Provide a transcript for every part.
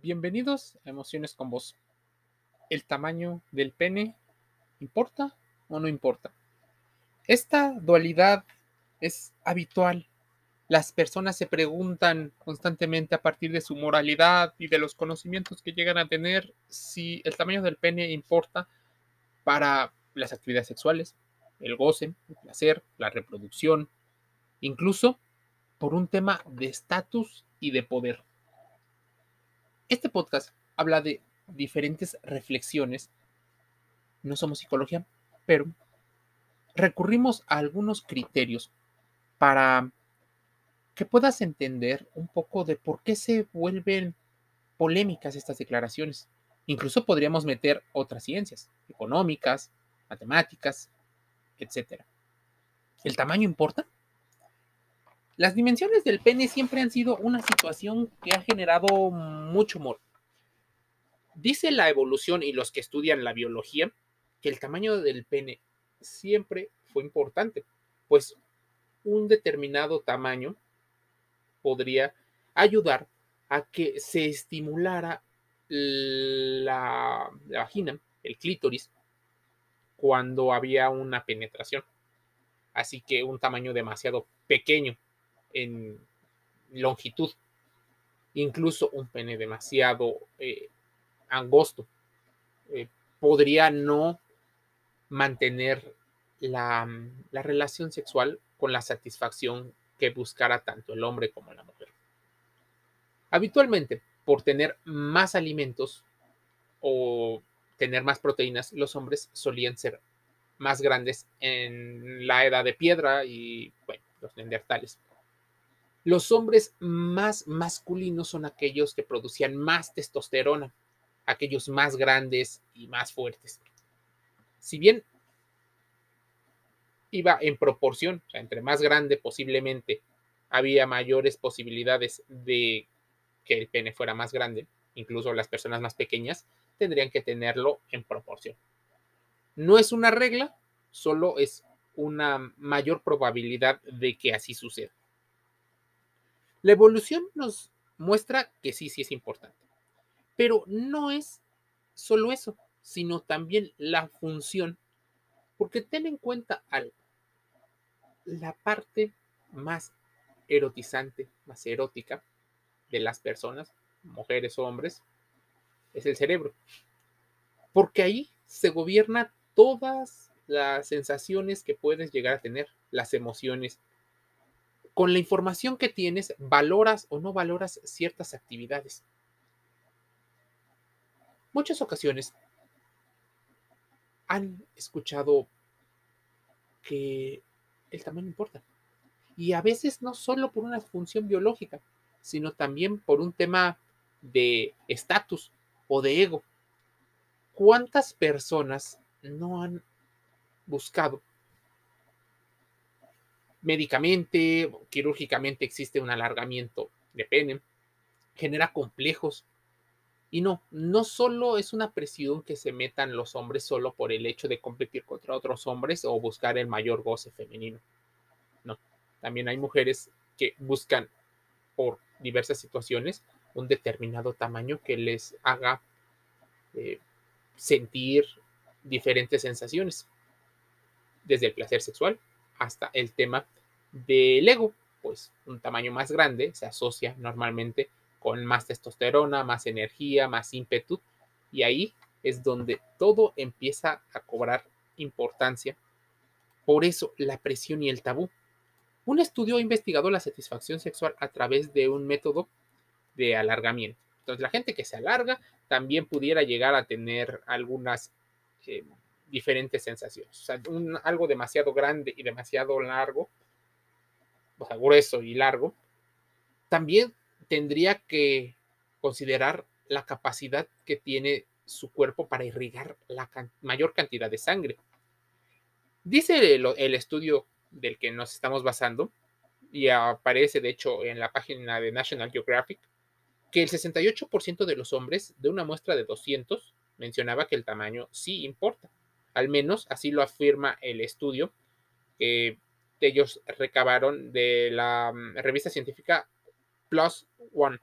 Bienvenidos a Emociones con Vos. ¿El tamaño del pene importa o no importa? Esta dualidad es habitual. Las personas se preguntan constantemente a partir de su moralidad y de los conocimientos que llegan a tener si el tamaño del pene importa para las actividades sexuales, el goce, el placer, la reproducción, incluso por un tema de estatus y de poder. Este podcast habla de diferentes reflexiones. No somos psicología, pero recurrimos a algunos criterios para que puedas entender un poco de por qué se vuelven polémicas estas declaraciones. Incluso podríamos meter otras ciencias, económicas, matemáticas, etc. ¿El tamaño importa? Las dimensiones del pene siempre han sido una situación que ha generado mucho humor. Dice la evolución y los que estudian la biología que el tamaño del pene siempre fue importante, pues un determinado tamaño podría ayudar a que se estimulara la, la vagina, el clítoris, cuando había una penetración. Así que un tamaño demasiado pequeño en longitud. Incluso un pene demasiado eh, angosto eh, podría no mantener la, la relación sexual con la satisfacción que buscara tanto el hombre como la mujer. Habitualmente, por tener más alimentos o tener más proteínas, los hombres solían ser más grandes en la edad de piedra y, bueno, los neandertales. Los hombres más masculinos son aquellos que producían más testosterona, aquellos más grandes y más fuertes. Si bien iba en proporción, o sea, entre más grande posiblemente había mayores posibilidades de que el pene fuera más grande, incluso las personas más pequeñas tendrían que tenerlo en proporción. No es una regla, solo es una mayor probabilidad de que así suceda. La evolución nos muestra que sí, sí es importante. Pero no es solo eso, sino también la función. Porque ten en cuenta algo. La parte más erotizante, más erótica de las personas, mujeres o hombres, es el cerebro. Porque ahí se gobierna todas las sensaciones que puedes llegar a tener, las emociones, con la información que tienes, valoras o no valoras ciertas actividades. Muchas ocasiones han escuchado que el tamaño importa. Y a veces no solo por una función biológica, sino también por un tema de estatus o de ego. ¿Cuántas personas no han buscado médicamente, quirúrgicamente existe un alargamiento de pene, genera complejos. Y no, no solo es una presión que se metan los hombres solo por el hecho de competir contra otros hombres o buscar el mayor goce femenino. No, también hay mujeres que buscan por diversas situaciones un determinado tamaño que les haga eh, sentir diferentes sensaciones, desde el placer sexual hasta el tema del ego, pues un tamaño más grande se asocia normalmente con más testosterona, más energía, más ímpetu, y ahí es donde todo empieza a cobrar importancia. Por eso la presión y el tabú. Un estudio ha investigado la satisfacción sexual a través de un método de alargamiento. Entonces, la gente que se alarga también pudiera llegar a tener algunas eh, diferentes sensaciones. O sea, algo demasiado grande y demasiado largo, o sea, grueso y largo, también tendría que considerar la capacidad que tiene su cuerpo para irrigar la mayor cantidad de sangre. Dice el, el estudio del que nos estamos basando, y aparece de hecho en la página de National Geographic, que el 68% de los hombres de una muestra de 200 mencionaba que el tamaño sí importa. Al menos así lo afirma el estudio que ellos recabaron de la mm, revista científica Plus One.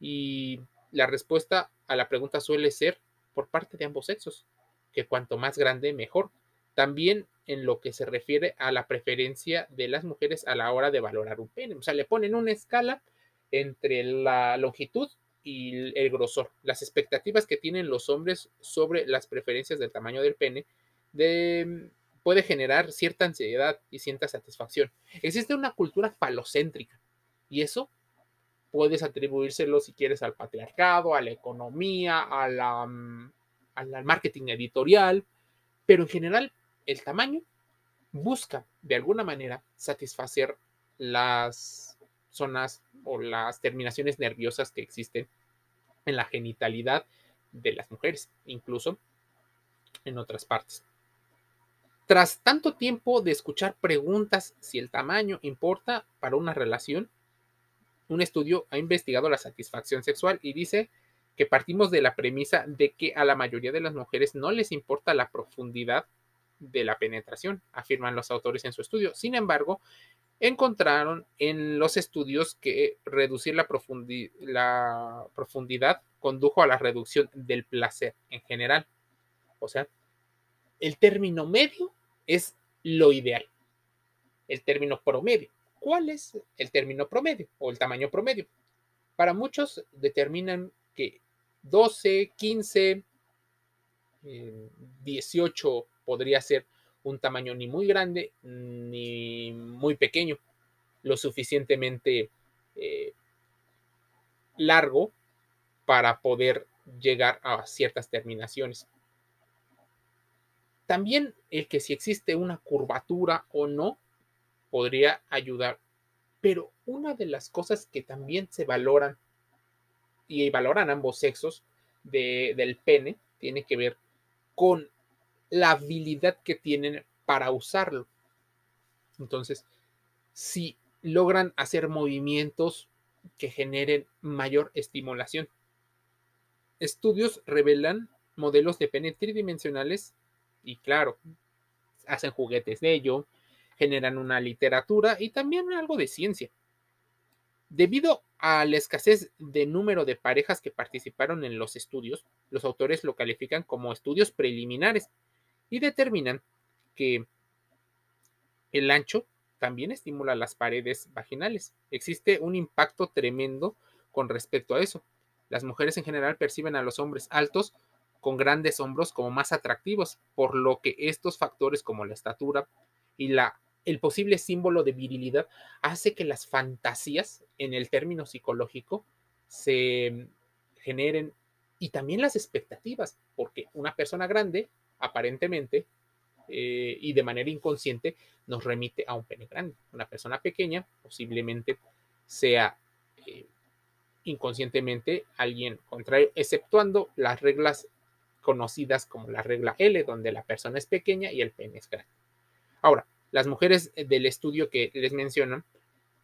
Y la respuesta a la pregunta suele ser por parte de ambos sexos, que cuanto más grande, mejor. También en lo que se refiere a la preferencia de las mujeres a la hora de valorar un pene. O sea, le ponen una escala entre la longitud y el grosor. Las expectativas que tienen los hombres sobre las preferencias del tamaño del pene de, puede generar cierta ansiedad y cierta satisfacción. Existe una cultura falocéntrica y eso puedes atribuírselo si quieres al patriarcado, a la economía, a la, mm, al marketing editorial, pero en general el tamaño busca de alguna manera satisfacer las zonas o las terminaciones nerviosas que existen en la genitalidad de las mujeres, incluso en otras partes. Tras tanto tiempo de escuchar preguntas si el tamaño importa para una relación, un estudio ha investigado la satisfacción sexual y dice que partimos de la premisa de que a la mayoría de las mujeres no les importa la profundidad de la penetración, afirman los autores en su estudio. Sin embargo, encontraron en los estudios que reducir la, profundidad condujo a la reducción del placer en general. O sea, el término medio es lo ideal. El término promedio. ¿Cuál es el término promedio o el tamaño promedio? Para muchos determinan que 12, 15, 18 podría ser un tamaño ni muy grande ni muy pequeño, lo suficientemente eh, largo para poder llegar a ciertas terminaciones. También el que si existe una curvatura o no podría ayudar. Pero una de las cosas que también se valoran y valoran ambos sexos del pene tiene que ver con la habilidad que tienen para usarlo. Entonces, si logran hacer movimientos que generen mayor estimulación. Estudios revelan modelos de pene tridimensionales y claro, hacen juguetes de ello, generan una literatura y también algo de ciencia. Debido a la escasez de número de parejas que participaron en los estudios, los autores lo califican como estudios preliminares y determinan que el ancho también estimula las paredes vaginales. Existe un impacto tremendo con respecto a eso. Las mujeres en general perciben a los hombres altos con grandes hombros como más atractivos, por lo que estos factores como la estatura y la, el posible símbolo de virilidad hace que las fantasías en el término psicológico se generen y también las expectativas, porque una persona grande, aparentemente, eh, y de manera inconsciente, nos remite a un pene grande. Una persona pequeña posiblemente sea eh, inconscientemente alguien contrario, exceptuando las reglas conocidas como la regla L, donde la persona es pequeña y el pene es grande. Ahora, las mujeres eh, del estudio que les mencionan,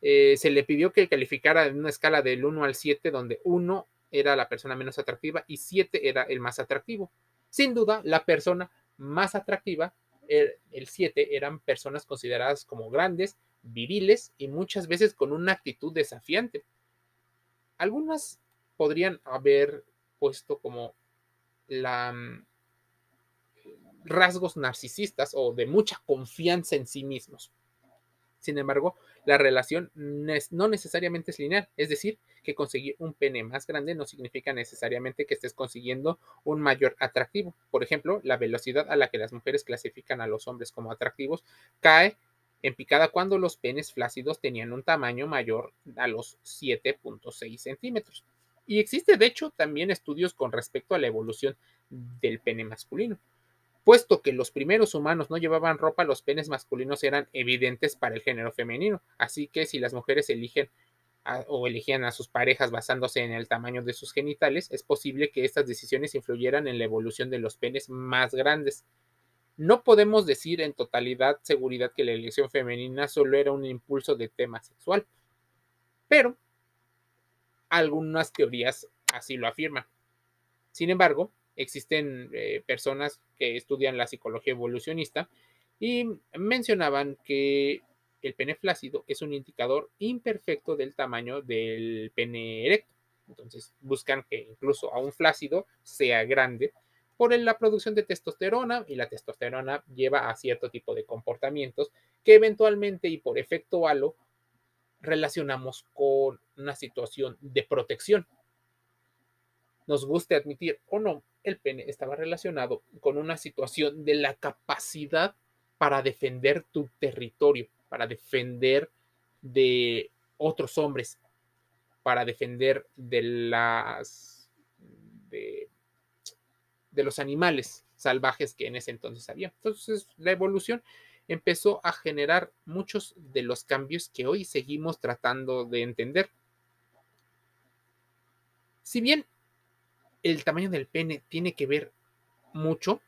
se le pidió que calificara en una escala del 1 al 7, donde 1 era la persona menos atractiva y 7 era el más atractivo. Sin duda, la persona más atractiva, el, el 7, eran personas consideradas como grandes, viriles y muchas veces con una actitud desafiante. Algunas podrían haber puesto como mm, rasgos narcisistas o de mucha confianza en sí mismos. Sin embargo, la relación no necesariamente es lineal, es decir, que conseguir un pene más grande no significa necesariamente que estés consiguiendo un mayor atractivo. Por ejemplo, la velocidad a la que las mujeres clasifican a los hombres como atractivos cae en picada cuando los penes flácidos tenían un tamaño mayor a los 7.6 centímetros. Y existe, de hecho, también estudios con respecto a la evolución del pene masculino. Puesto que los primeros humanos no llevaban ropa, los penes masculinos eran evidentes para el género femenino. Así que si las mujeres eligen o elegían a sus parejas basándose en el tamaño de sus genitales, es posible que estas decisiones influyeran en la evolución de los penes más grandes. No podemos decir en totalidad seguridad que la elección femenina solo era un impulso de tema sexual, pero algunas teorías así lo afirman. Sin embargo, existen eh, personas que estudian la psicología evolucionista y mencionaban que el pene flácido es un indicador imperfecto del tamaño del pene erecto. Entonces buscan que incluso a un flácido sea grande por la producción de testosterona y la testosterona lleva a cierto tipo de comportamientos que eventualmente y por efecto halo relacionamos con una situación de protección. Nos guste admitir o no, el pene estaba relacionado con una situación de la capacidad para defender tu territorio, para defender de otros hombres, para defender de las de de los animales salvajes que en ese entonces había. Entonces, la evolución empezó a generar muchos de los cambios que hoy seguimos tratando de entender. Si bien el tamaño del pene tiene que ver mucho,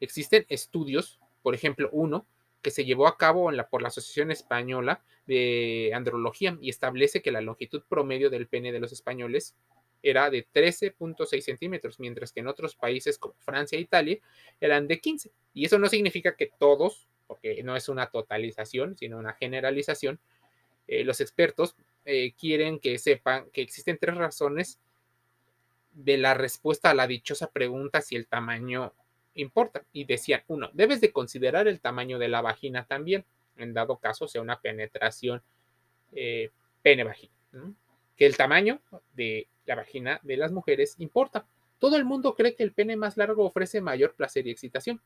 existen estudios, por ejemplo, uno que se llevó a cabo por la Asociación Española de Andrología y establece que la longitud promedio del pene de los españoles era de 13.6 centímetros, mientras que en otros países como Francia e Italia eran de 15. Y eso no significa que todos, porque no es una totalización, sino una generalización, eh, los expertos eh, quieren que sepan que existen tres razones de la respuesta a la dichosa pregunta si el tamaño importa. Y decían, uno, debes de considerar el tamaño de la vagina también, en dado caso sea una penetración eh, pene-vagina. Que el tamaño de la vagina de las mujeres importa. Todo el mundo cree que el pene más largo ofrece mayor placer y excitación,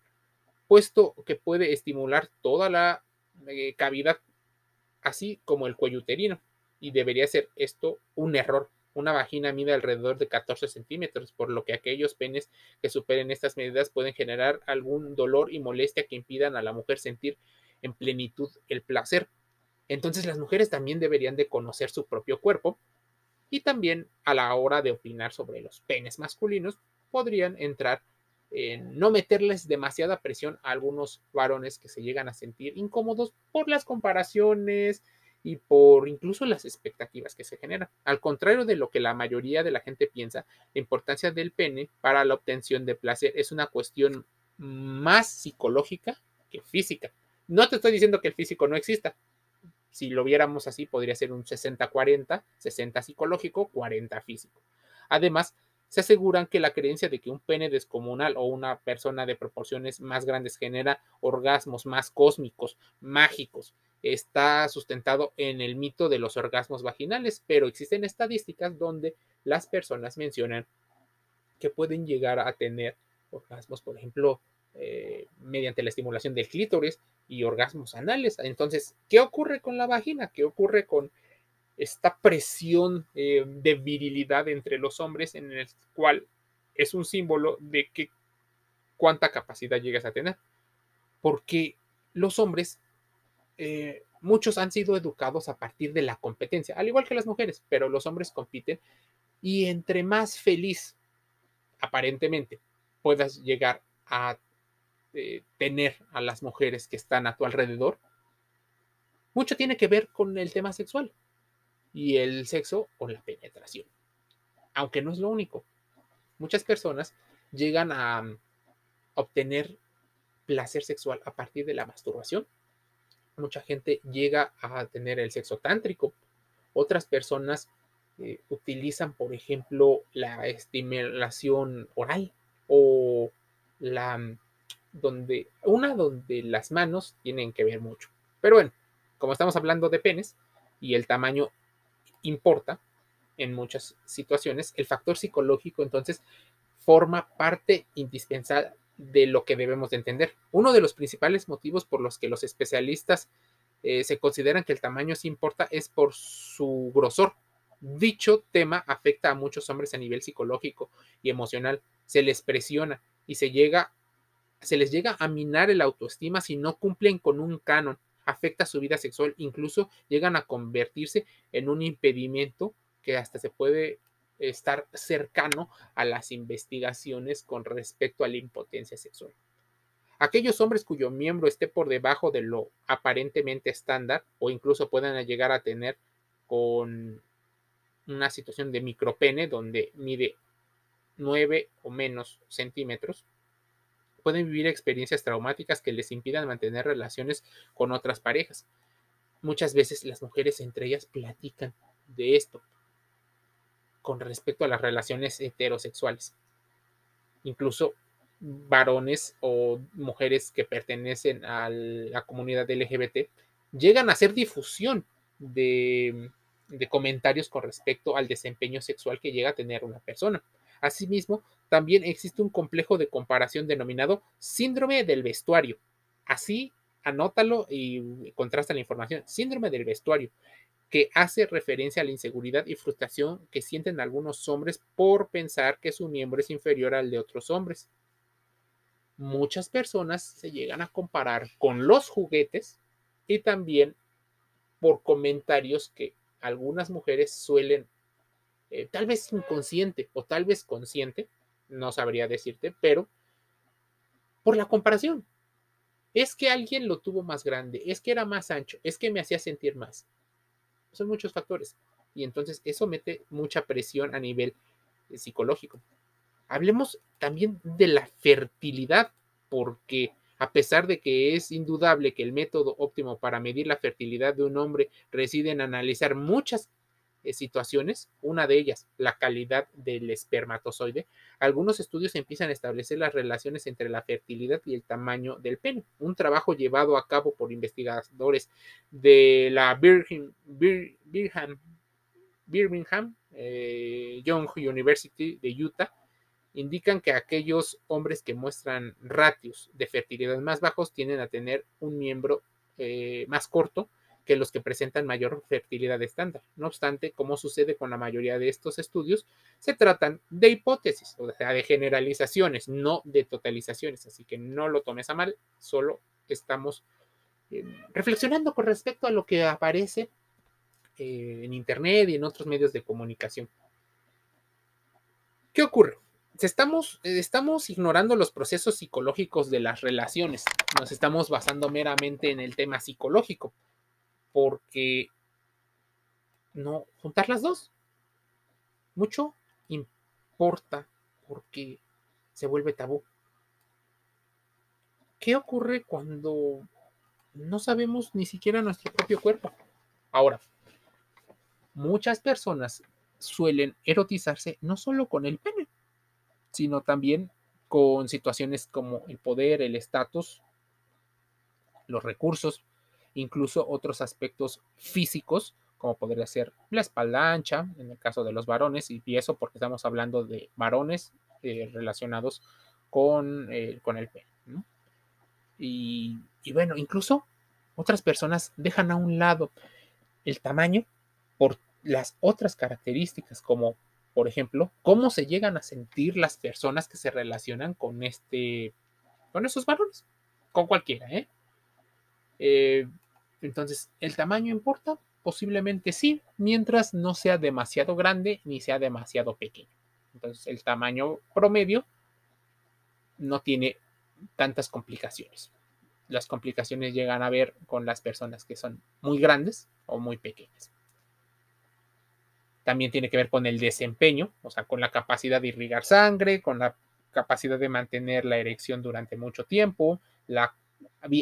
puesto que puede estimular toda la eh, cavidad, así como el cuello uterino. Y debería ser esto un error. Una vagina mide alrededor de 14 centímetros, por lo que aquellos penes que superen estas medidas pueden generar algún dolor y molestia que impidan a la mujer sentir en plenitud el placer. Entonces las mujeres también deberían de conocer su propio cuerpo y también a la hora de opinar sobre los penes masculinos podrían entrar en no meterles demasiada presión a algunos varones que se llegan a sentir incómodos por las comparaciones y por incluso las expectativas que se generan. Al contrario de lo que la mayoría de la gente piensa, la importancia del pene para la obtención de placer es una cuestión más psicológica que física. No te estoy diciendo que el físico no exista, si lo viéramos así, podría ser un 60-40, 60 psicológico, 40 físico. Además, se aseguran que la creencia de que un pene descomunal o una persona de proporciones más grandes genera orgasmos más cósmicos, mágicos, está sustentado en el mito de los orgasmos vaginales, pero existen estadísticas donde las personas mencionan que pueden llegar a tener orgasmos, por ejemplo, eh, mediante la estimulación del clítoris y orgasmos anales. Entonces, ¿qué ocurre con la vagina? ¿Qué ocurre con esta presión eh, de virilidad entre los hombres en el cual es un símbolo de que cuánta capacidad llegas a tener? Porque los hombres, eh, muchos han sido educados a partir de la competencia, al igual que las mujeres, pero los hombres compiten y entre más feliz, aparentemente, puedas llegar a tener a las mujeres que están a tu alrededor, mucho tiene que ver con el tema sexual y el sexo o la penetración. Aunque no es lo único. Muchas personas llegan a mm, obtener placer sexual a partir de la masturbación. Mucha gente llega a tener el sexo tántrico. Otras personas eh, utilizan, por ejemplo, la estimulación oral o la mm, donde, una donde las manos tienen que ver mucho. Pero bueno, como estamos hablando de penes y el tamaño importa en muchas situaciones, el factor psicológico entonces forma parte indispensable de lo que debemos de entender. Uno de los principales motivos por los que los especialistas eh, se consideran que el tamaño sí importa es por su grosor. Dicho tema afecta a muchos hombres a nivel psicológico y emocional. Se les presiona y se llega se les llega a minar el autoestima si no cumplen con un canon, afecta su vida sexual, incluso llegan a convertirse en un impedimento que hasta se puede estar cercano a las investigaciones con respecto a la impotencia sexual. Aquellos hombres cuyo miembro esté por debajo de lo aparentemente estándar o incluso puedan llegar a tener con una situación de micropene donde mide 9 o menos centímetros, pueden vivir experiencias traumáticas que les impidan mantener relaciones con otras parejas. Muchas veces las mujeres entre ellas platican de esto. Con respecto a las relaciones heterosexuales. Incluso varones o mujeres que pertenecen a la comunidad LGBT llegan a hacer difusión de, de comentarios con respecto al desempeño sexual que llega a tener una persona. Asimismo, también existe un complejo de comparación denominado síndrome del vestuario. Así, anótalo y contrasta la información. Síndrome del vestuario, que hace referencia a la inseguridad y frustración que sienten algunos hombres por pensar que su miembro es inferior al de otros hombres. Muchas personas se llegan a comparar con los juguetes y también por comentarios que algunas mujeres suelen, eh, tal vez inconsciente o tal vez consciente, no sabría decirte, pero por la comparación. Es que alguien lo tuvo más grande, es que era más ancho, es que me hacía sentir más. Son muchos factores. Y entonces eso mete mucha presión a nivel eh, psicológico. Hablemos también de la fertilidad, porque a pesar de que es indudable que el método óptimo para medir la fertilidad de un hombre reside en analizar muchas situaciones, una de ellas, la calidad del espermatozoide, algunos estudios empiezan a establecer las relaciones entre la fertilidad y el tamaño del pene. Un trabajo llevado a cabo por investigadores de la Birmingham, Birmingham eh, Young University de Utah indican que aquellos hombres que muestran ratios de fertilidad más bajos tienden a tener un miembro eh, más corto que los que presentan mayor fertilidad estándar. No obstante, como sucede con la mayoría de estos estudios, se tratan de hipótesis, o sea, de generalizaciones, no de totalizaciones. Así que no lo tomes a mal, solo estamos eh, reflexionando con respecto a lo que aparece eh, en Internet y en otros medios de comunicación. ¿Qué ocurre? Estamos, estamos ignorando los procesos psicológicos de las relaciones. Nos estamos basando meramente en el tema psicológico porque no juntar las dos. Mucho importa porque se vuelve tabú. ¿Qué ocurre cuando no sabemos ni siquiera nuestro propio cuerpo? Ahora, muchas personas suelen erotizarse no solo con el pene, sino también con situaciones como el poder, el estatus, los recursos, incluso otros aspectos físicos, como podría ser la espalda ancha, en el caso de los varones, y eso porque estamos hablando de varones eh, relacionados con, eh, con el pene. Y, y bueno, incluso otras personas dejan a un lado el tamaño por las otras características, como por ejemplo, cómo se llegan a sentir las personas que se relacionan con este, con esos varones, con cualquiera, ¿eh? eh entonces, ¿el tamaño importa? Posiblemente sí, mientras no sea demasiado grande ni sea demasiado pequeño. Entonces, el tamaño promedio no tiene tantas complicaciones. Las complicaciones llegan a ver con las personas que son muy grandes o muy pequeñas. También tiene que ver con el desempeño, o sea, con la capacidad de irrigar sangre, con la capacidad de mantener la erección durante mucho tiempo, la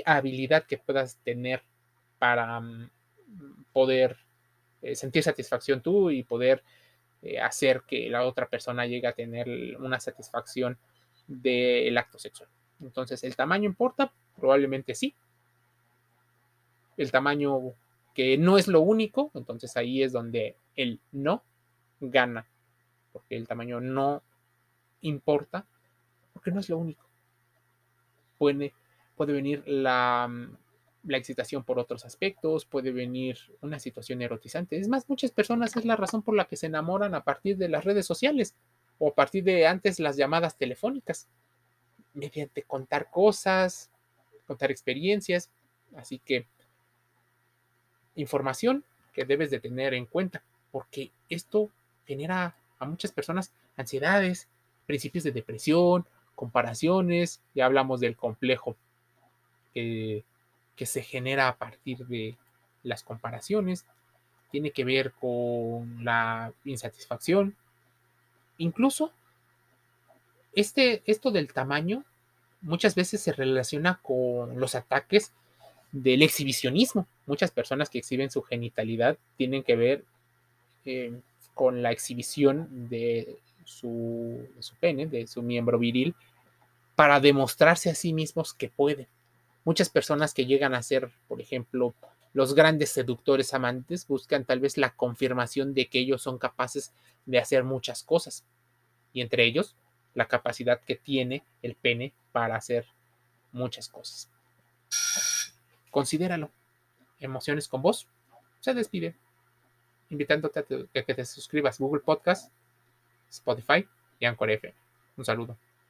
habilidad que puedas tener para mm, poder eh, sentir satisfacción tú y poder eh, hacer que la otra persona llegue a tener una satisfacción del acto sexual. Entonces, ¿el tamaño importa? Probablemente sí. El tamaño que no es lo único, entonces ahí es donde el no gana, porque el tamaño no importa, porque no es lo único. Puede, puede venir la, mm, la excitación por otros aspectos, puede venir una situación erotizante. Es más, muchas personas es la razón por la que se enamoran a partir de las redes sociales o a partir de antes las llamadas telefónicas, mediante contar cosas, contar experiencias. Así que información que debes de tener en cuenta, porque esto genera a muchas personas ansiedades, principios de depresión, comparaciones, ya hablamos del complejo que que se genera a partir de las comparaciones, tiene que ver con la insatisfacción, incluso este, esto del tamaño muchas veces se relaciona con los ataques del exhibicionismo. Muchas personas que exhiben su genitalidad tienen que ver eh, con la exhibición de su, de su pene, de su miembro viril, para demostrarse a sí mismos que pueden. Muchas personas que llegan a ser, por ejemplo, los grandes seductores amantes buscan tal vez la confirmación de que ellos son capaces de hacer muchas cosas. Y entre ellos, la capacidad que tiene el pene para hacer muchas cosas. Considéralo. Emociones con vos. Se despide. Invitándote a, que te suscribas Google Podcast, Spotify y Anchor FM. Un saludo.